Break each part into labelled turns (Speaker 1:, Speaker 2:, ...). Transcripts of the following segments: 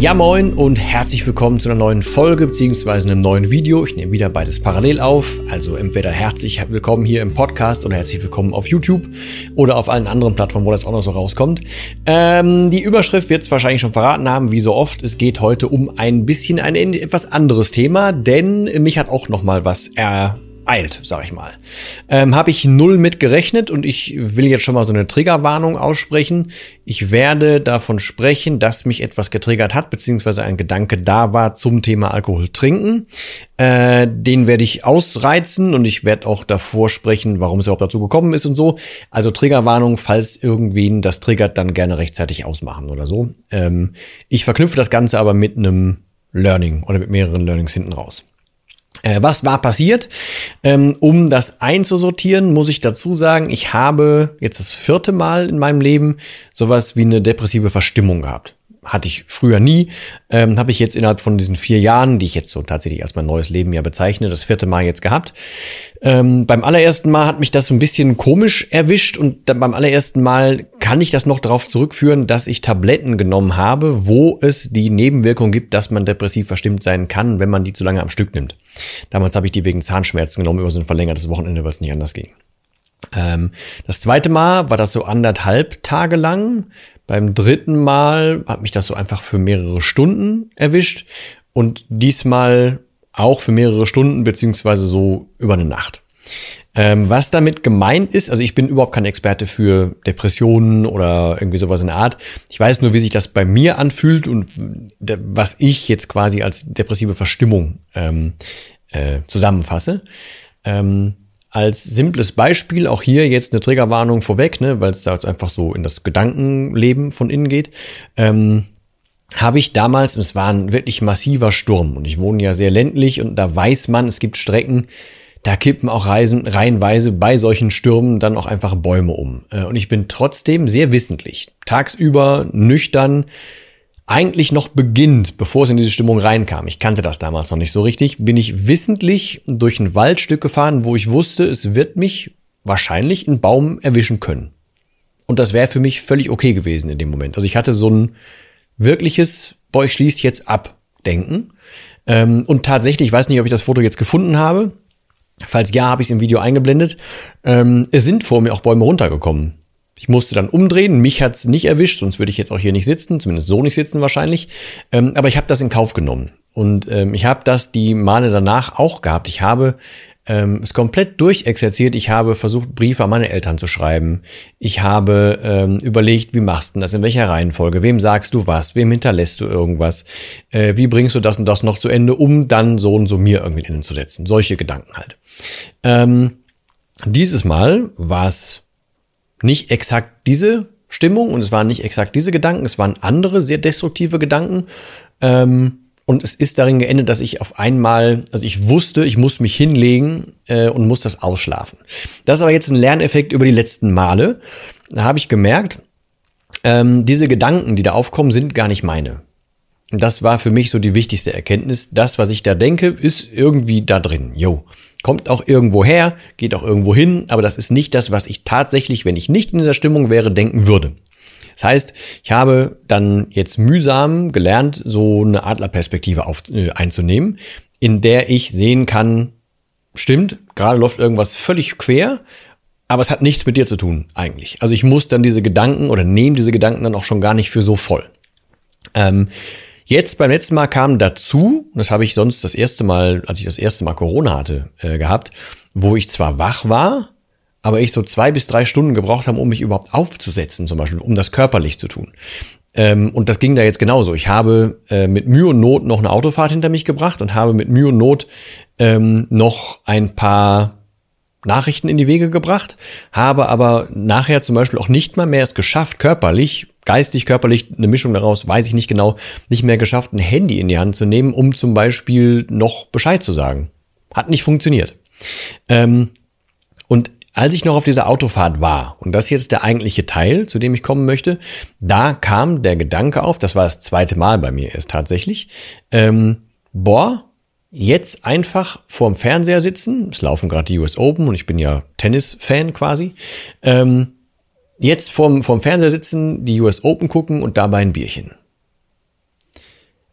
Speaker 1: Ja moin und herzlich willkommen zu einer neuen Folge bzw. einem neuen Video. Ich nehme wieder beides parallel auf, also entweder herzlich willkommen hier im Podcast oder herzlich willkommen auf YouTube oder auf allen anderen Plattformen, wo das auch noch so rauskommt. Ähm, die Überschrift wird es wahrscheinlich schon verraten haben, wie so oft. Es geht heute um ein bisschen ein etwas anderes Thema, denn mich hat auch noch mal was er eilt, sag ich mal. Ähm, Habe ich null mit gerechnet und ich will jetzt schon mal so eine Triggerwarnung aussprechen. Ich werde davon sprechen, dass mich etwas getriggert hat, beziehungsweise ein Gedanke da war zum Thema Alkohol trinken. Äh, den werde ich ausreizen und ich werde auch davor sprechen, warum es überhaupt dazu gekommen ist und so. Also Triggerwarnung, falls irgendwen das triggert, dann gerne rechtzeitig ausmachen oder so. Ähm, ich verknüpfe das Ganze aber mit einem Learning oder mit mehreren Learnings hinten raus. Äh, was war passiert? Ähm, um das einzusortieren, muss ich dazu sagen, ich habe jetzt das vierte Mal in meinem Leben sowas wie eine depressive Verstimmung gehabt hatte ich früher nie, ähm, habe ich jetzt innerhalb von diesen vier Jahren, die ich jetzt so tatsächlich als mein neues Leben ja bezeichne, das vierte Mal jetzt gehabt. Ähm, beim allerersten Mal hat mich das so ein bisschen komisch erwischt und dann beim allerersten Mal kann ich das noch darauf zurückführen, dass ich Tabletten genommen habe, wo es die Nebenwirkung gibt, dass man depressiv verstimmt sein kann, wenn man die zu lange am Stück nimmt. Damals habe ich die wegen Zahnschmerzen genommen über so ein verlängertes Wochenende, weil es nicht anders ging. Ähm, das zweite Mal war das so anderthalb Tage lang. Beim dritten Mal hat mich das so einfach für mehrere Stunden erwischt und diesmal auch für mehrere Stunden beziehungsweise so über eine Nacht. Ähm, was damit gemeint ist, also ich bin überhaupt kein Experte für Depressionen oder irgendwie sowas in der Art. Ich weiß nur, wie sich das bei mir anfühlt und was ich jetzt quasi als depressive Verstimmung ähm, äh, zusammenfasse. Ähm, als simples Beispiel, auch hier jetzt eine Triggerwarnung vorweg, ne, weil es da jetzt einfach so in das Gedankenleben von innen geht. Ähm, habe ich damals, und es war ein wirklich massiver Sturm, und ich wohne ja sehr ländlich, und da weiß man, es gibt Strecken, da kippen auch Reisen, reihenweise bei solchen Stürmen dann auch einfach Bäume um. Äh, und ich bin trotzdem sehr wissentlich, tagsüber nüchtern, eigentlich noch beginnt, bevor es in diese Stimmung reinkam, ich kannte das damals noch nicht so richtig, bin ich wissentlich durch ein Waldstück gefahren, wo ich wusste, es wird mich wahrscheinlich ein Baum erwischen können. Und das wäre für mich völlig okay gewesen in dem Moment. Also ich hatte so ein wirkliches, boah, ich schließt jetzt ab, Denken. Ähm, und tatsächlich, ich weiß nicht, ob ich das Foto jetzt gefunden habe. Falls ja, habe ich es im Video eingeblendet. Ähm, es sind vor mir auch Bäume runtergekommen. Ich musste dann umdrehen, mich hat's nicht erwischt, sonst würde ich jetzt auch hier nicht sitzen, zumindest so nicht sitzen wahrscheinlich. Ähm, aber ich habe das in Kauf genommen. Und ähm, ich habe das die Male danach auch gehabt. Ich habe ähm, es komplett durchexerziert. Ich habe versucht, Briefe an meine Eltern zu schreiben. Ich habe ähm, überlegt, wie machst du das, in welcher Reihenfolge, wem sagst du was, wem hinterlässt du irgendwas, äh, wie bringst du das und das noch zu Ende, um dann so und so mir irgendwie Ende zu setzen. Solche Gedanken halt. Ähm, dieses Mal war es nicht exakt diese Stimmung und es waren nicht exakt diese Gedanken, es waren andere sehr destruktive Gedanken. Ähm, und es ist darin geendet, dass ich auf einmal, also ich wusste, ich muss mich hinlegen äh, und muss das ausschlafen. Das ist aber jetzt ein Lerneffekt über die letzten Male. Da habe ich gemerkt, ähm, diese Gedanken, die da aufkommen, sind gar nicht meine. Und das war für mich so die wichtigste Erkenntnis. Das, was ich da denke, ist irgendwie da drin. Jo. Kommt auch irgendwo her, geht auch irgendwo hin, aber das ist nicht das, was ich tatsächlich, wenn ich nicht in dieser Stimmung wäre, denken würde. Das heißt, ich habe dann jetzt mühsam gelernt, so eine Adlerperspektive auf, äh, einzunehmen, in der ich sehen kann, stimmt, gerade läuft irgendwas völlig quer, aber es hat nichts mit dir zu tun eigentlich. Also ich muss dann diese Gedanken oder nehme diese Gedanken dann auch schon gar nicht für so voll. Ähm, Jetzt beim letzten Mal kam dazu, das habe ich sonst das erste Mal, als ich das erste Mal Corona hatte, äh, gehabt, wo ich zwar wach war, aber ich so zwei bis drei Stunden gebraucht habe, um mich überhaupt aufzusetzen, zum Beispiel, um das körperlich zu tun. Ähm, und das ging da jetzt genauso. Ich habe äh, mit Mühe und Not noch eine Autofahrt hinter mich gebracht und habe mit Mühe und Not ähm, noch ein paar Nachrichten in die Wege gebracht, habe aber nachher zum Beispiel auch nicht mal mehr es geschafft, körperlich, geistig, körperlich, eine Mischung daraus, weiß ich nicht genau, nicht mehr geschafft, ein Handy in die Hand zu nehmen, um zum Beispiel noch Bescheid zu sagen. Hat nicht funktioniert. Ähm, und als ich noch auf dieser Autofahrt war, und das ist jetzt der eigentliche Teil, zu dem ich kommen möchte, da kam der Gedanke auf, das war das zweite Mal bei mir erst tatsächlich, ähm, boah, jetzt einfach vorm Fernseher sitzen, es laufen gerade die US Open und ich bin ja Tennis-Fan quasi, ähm, jetzt vorm, vorm Fernseher sitzen, die US Open gucken und dabei ein Bierchen.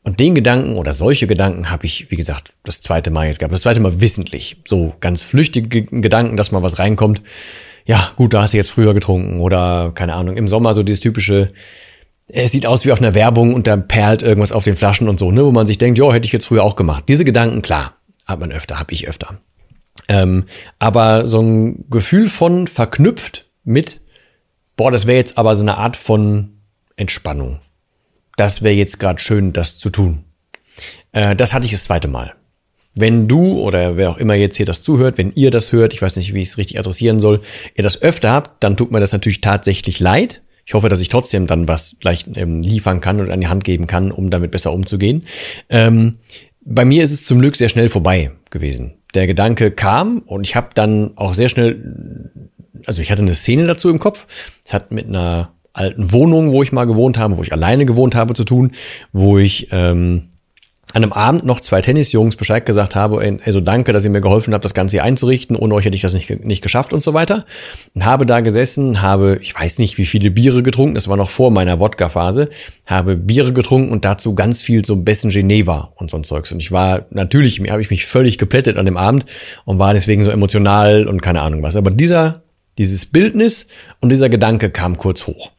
Speaker 1: Und den Gedanken oder solche Gedanken habe ich, wie gesagt, das zweite Mal jetzt gehabt. Das zweite Mal wissentlich. So ganz flüchtige Gedanken, dass mal was reinkommt. Ja, gut, da hast du jetzt früher getrunken oder keine Ahnung, im Sommer so dieses typische, es sieht aus wie auf einer Werbung und da perlt irgendwas auf den Flaschen und so, ne, wo man sich denkt, ja, hätte ich jetzt früher auch gemacht. Diese Gedanken, klar, hat man öfter, habe ich öfter. Ähm, aber so ein Gefühl von verknüpft mit, boah, das wäre jetzt aber so eine Art von Entspannung das wäre jetzt gerade schön, das zu tun. Äh, das hatte ich das zweite Mal. Wenn du oder wer auch immer jetzt hier das zuhört, wenn ihr das hört, ich weiß nicht, wie ich es richtig adressieren soll, ihr das öfter habt, dann tut mir das natürlich tatsächlich leid. Ich hoffe, dass ich trotzdem dann was gleich ähm, liefern kann und an die Hand geben kann, um damit besser umzugehen. Ähm, bei mir ist es zum Glück sehr schnell vorbei gewesen. Der Gedanke kam und ich habe dann auch sehr schnell, also ich hatte eine Szene dazu im Kopf. Es hat mit einer alten Wohnung, wo ich mal gewohnt habe, wo ich alleine gewohnt habe, zu tun, wo ich ähm, an einem Abend noch zwei Tennisjungs Bescheid gesagt habe, also danke, dass ihr mir geholfen habt, das Ganze hier einzurichten, ohne euch hätte ich das nicht, nicht geschafft und so weiter. Und habe da gesessen, habe, ich weiß nicht, wie viele Biere getrunken, das war noch vor meiner Wodka-Phase, habe Biere getrunken und dazu ganz viel so Bessen Geneva und so ein Zeugs. Und ich war, natürlich, habe ich mich völlig geplättet an dem Abend und war deswegen so emotional und keine Ahnung was. Aber dieser, dieses Bildnis und dieser Gedanke kam kurz hoch.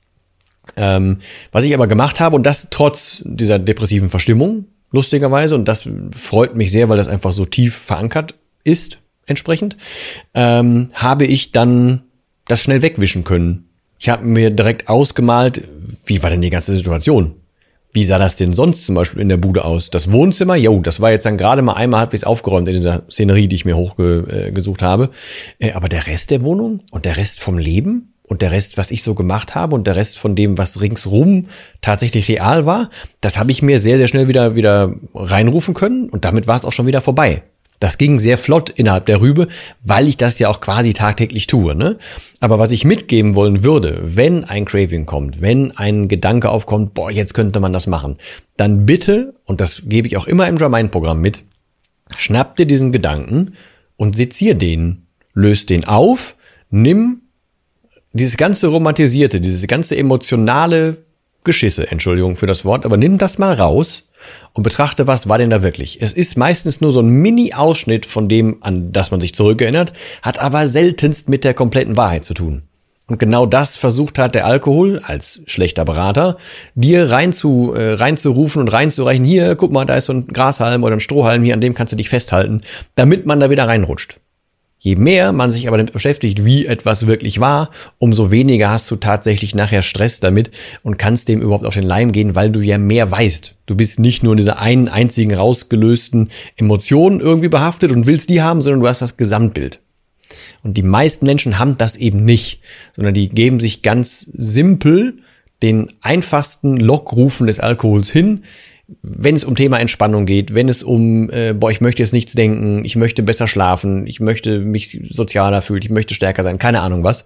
Speaker 1: Ähm, was ich aber gemacht habe, und das trotz dieser depressiven Verstimmung, lustigerweise, und das freut mich sehr, weil das einfach so tief verankert ist, entsprechend, ähm, habe ich dann das schnell wegwischen können. Ich habe mir direkt ausgemalt, wie war denn die ganze Situation? Wie sah das denn sonst zum Beispiel in der Bude aus? Das Wohnzimmer, jo, das war jetzt dann gerade mal einmal halbwegs aufgeräumt in dieser Szenerie, die ich mir hochgesucht habe. Äh, aber der Rest der Wohnung und der Rest vom Leben, und der Rest, was ich so gemacht habe und der Rest von dem, was ringsrum tatsächlich real war, das habe ich mir sehr, sehr schnell wieder, wieder reinrufen können und damit war es auch schon wieder vorbei. Das ging sehr flott innerhalb der Rübe, weil ich das ja auch quasi tagtäglich tue. Ne? Aber was ich mitgeben wollen würde, wenn ein Craving kommt, wenn ein Gedanke aufkommt, boah, jetzt könnte man das machen, dann bitte, und das gebe ich auch immer im Dramine-Programm mit, schnapp dir diesen Gedanken und sezier den, löst den auf, nimm dieses ganze romantisierte, dieses ganze emotionale Geschisse, Entschuldigung für das Wort, aber nimm das mal raus und betrachte, was war denn da wirklich. Es ist meistens nur so ein Mini-Ausschnitt von dem, an das man sich zurückerinnert, hat aber seltenst mit der kompletten Wahrheit zu tun. Und genau das versucht hat der Alkohol als schlechter Berater, dir rein zu, äh, reinzurufen und reinzureichen, hier, guck mal, da ist so ein Grashalm oder ein Strohhalm, hier, an dem kannst du dich festhalten, damit man da wieder reinrutscht. Je mehr man sich aber damit beschäftigt, wie etwas wirklich war, umso weniger hast du tatsächlich nachher Stress damit und kannst dem überhaupt auf den Leim gehen, weil du ja mehr weißt. Du bist nicht nur in dieser einen einzigen rausgelösten Emotion irgendwie behaftet und willst die haben, sondern du hast das Gesamtbild. Und die meisten Menschen haben das eben nicht, sondern die geben sich ganz simpel den einfachsten Lockrufen des Alkohols hin, wenn es um Thema Entspannung geht, wenn es um, äh, boah, ich möchte jetzt nichts denken, ich möchte besser schlafen, ich möchte mich sozialer fühlen, ich möchte stärker sein, keine Ahnung was.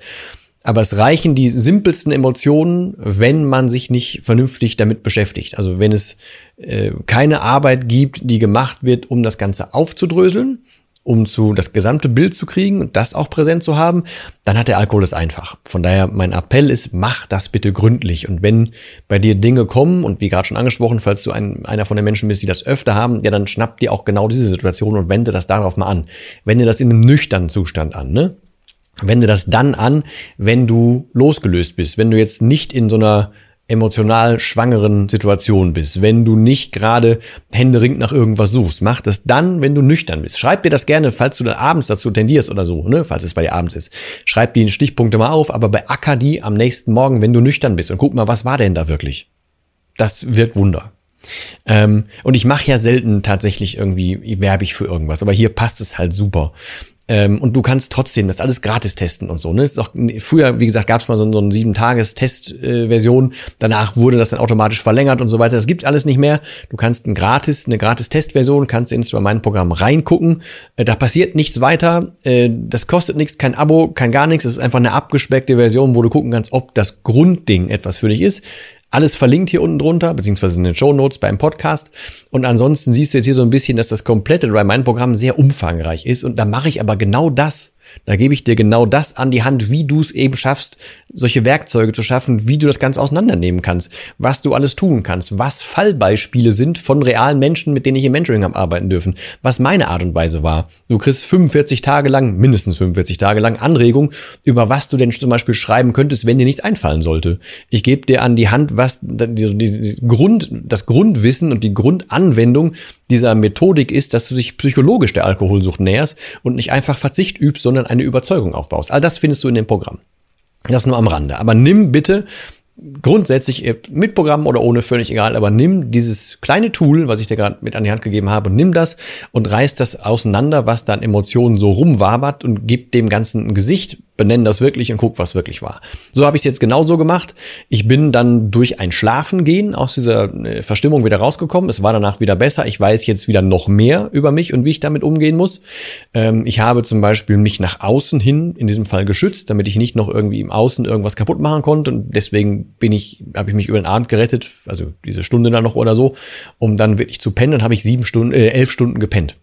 Speaker 1: Aber es reichen die simpelsten Emotionen, wenn man sich nicht vernünftig damit beschäftigt. Also wenn es äh, keine Arbeit gibt, die gemacht wird, um das Ganze aufzudröseln, um zu das gesamte Bild zu kriegen und das auch präsent zu haben, dann hat der Alkohol es einfach. Von daher mein Appell ist, mach das bitte gründlich. Und wenn bei dir Dinge kommen und wie gerade schon angesprochen, falls du ein, einer von den Menschen bist, die das öfter haben, ja, dann schnapp dir auch genau diese Situation und wende das darauf mal an. Wende das in einem nüchternen Zustand an, ne? Wende das dann an, wenn du losgelöst bist, wenn du jetzt nicht in so einer emotional schwangeren Situation bist, wenn du nicht gerade händeringend nach irgendwas suchst, mach das dann, wenn du nüchtern bist. Schreib dir das gerne, falls du dann abends dazu tendierst oder so, ne, falls es bei dir abends ist. Schreib die Stichpunkte mal auf, aber beacker die am nächsten Morgen, wenn du nüchtern bist und guck mal, was war denn da wirklich? Das wirkt Wunder. Ähm, und ich mache ja selten tatsächlich irgendwie werbe ich für irgendwas, aber hier passt es halt super. Ähm, und du kannst trotzdem das alles gratis testen und so. Ne? Ist auch, früher, wie gesagt, gab es mal so, so eine sieben Tages Test-Version. Danach wurde das dann automatisch verlängert und so weiter. Das gibt's alles nicht mehr. Du kannst ein gratis, eine gratis Testversion, kannst ins mein Programm reingucken. Äh, da passiert nichts weiter. Äh, das kostet nichts, kein Abo, kein gar nichts. Es ist einfach eine abgespeckte Version, wo du gucken kannst, ob das Grundding etwas für dich ist. Alles verlinkt hier unten drunter, beziehungsweise in den Show Notes beim Podcast. Und ansonsten siehst du jetzt hier so ein bisschen, dass das komplette Dry Mind Programm sehr umfangreich ist. Und da mache ich aber genau das. Da gebe ich dir genau das an die Hand, wie du es eben schaffst, solche Werkzeuge zu schaffen, wie du das Ganze auseinandernehmen kannst, was du alles tun kannst, was Fallbeispiele sind von realen Menschen, mit denen ich im Mentoring habe arbeiten dürfen, was meine Art und Weise war. Du kriegst 45 Tage lang, mindestens 45 Tage lang Anregung, über was du denn zum Beispiel schreiben könntest, wenn dir nichts einfallen sollte. Ich gebe dir an die Hand, was die, die, Grund, das Grundwissen und die Grundanwendung dieser Methodik ist, dass du dich psychologisch der Alkoholsucht näherst und nicht einfach Verzicht übst, sondern eine Überzeugung aufbaust. All das findest du in dem Programm. Das nur am Rande. Aber nimm bitte grundsätzlich mit Programm oder ohne, völlig egal, aber nimm dieses kleine Tool, was ich dir gerade mit an die Hand gegeben habe, nimm das und reiß das auseinander, was dann Emotionen so rumwabert und gib dem Ganzen ein Gesicht, benenn das wirklich und guck, was wirklich war. So habe ich es jetzt genauso gemacht. Ich bin dann durch ein Schlafengehen aus dieser äh, Verstimmung wieder rausgekommen. Es war danach wieder besser. Ich weiß jetzt wieder noch mehr über mich und wie ich damit umgehen muss. Ähm, ich habe zum Beispiel mich nach außen hin in diesem Fall geschützt, damit ich nicht noch irgendwie im Außen irgendwas kaputt machen konnte. Und deswegen bin ich, habe ich mich über den Abend gerettet, also diese Stunde dann noch oder so, um dann wirklich zu pennen. Dann habe ich sieben Stunden, äh, elf Stunden gepennt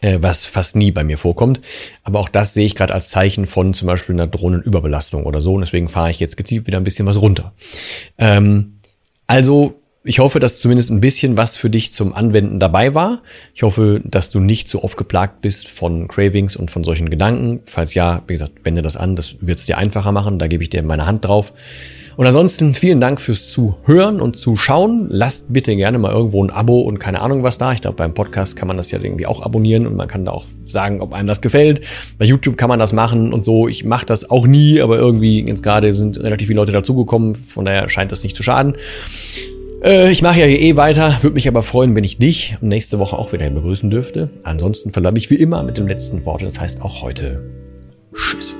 Speaker 1: äh, was fast nie bei mir vorkommt. Aber auch das sehe ich gerade als Zeichen von zum Beispiel einer Drohnenüberbelastung oder so. Und deswegen fahre ich jetzt gezielt wieder ein bisschen was runter. Ähm, also ich hoffe, dass zumindest ein bisschen was für dich zum Anwenden dabei war. Ich hoffe, dass du nicht so oft geplagt bist von Cravings und von solchen Gedanken. Falls ja, wie gesagt, wende das an, das wird es dir einfacher machen. Da gebe ich dir meine Hand drauf. Und ansonsten vielen Dank fürs Zuhören und Zuschauen. Lasst bitte gerne mal irgendwo ein Abo und keine Ahnung was da. Ich glaube, beim Podcast kann man das ja irgendwie auch abonnieren und man kann da auch sagen, ob einem das gefällt. Bei YouTube kann man das machen und so. Ich mache das auch nie, aber irgendwie jetzt gerade sind relativ viele Leute dazugekommen. Von daher scheint das nicht zu schaden. Äh, ich mache ja hier eh weiter, würde mich aber freuen, wenn ich dich nächste Woche auch wieder begrüßen dürfte. Ansonsten verlasse ich wie immer mit dem letzten Wort, das heißt auch heute Tschüss.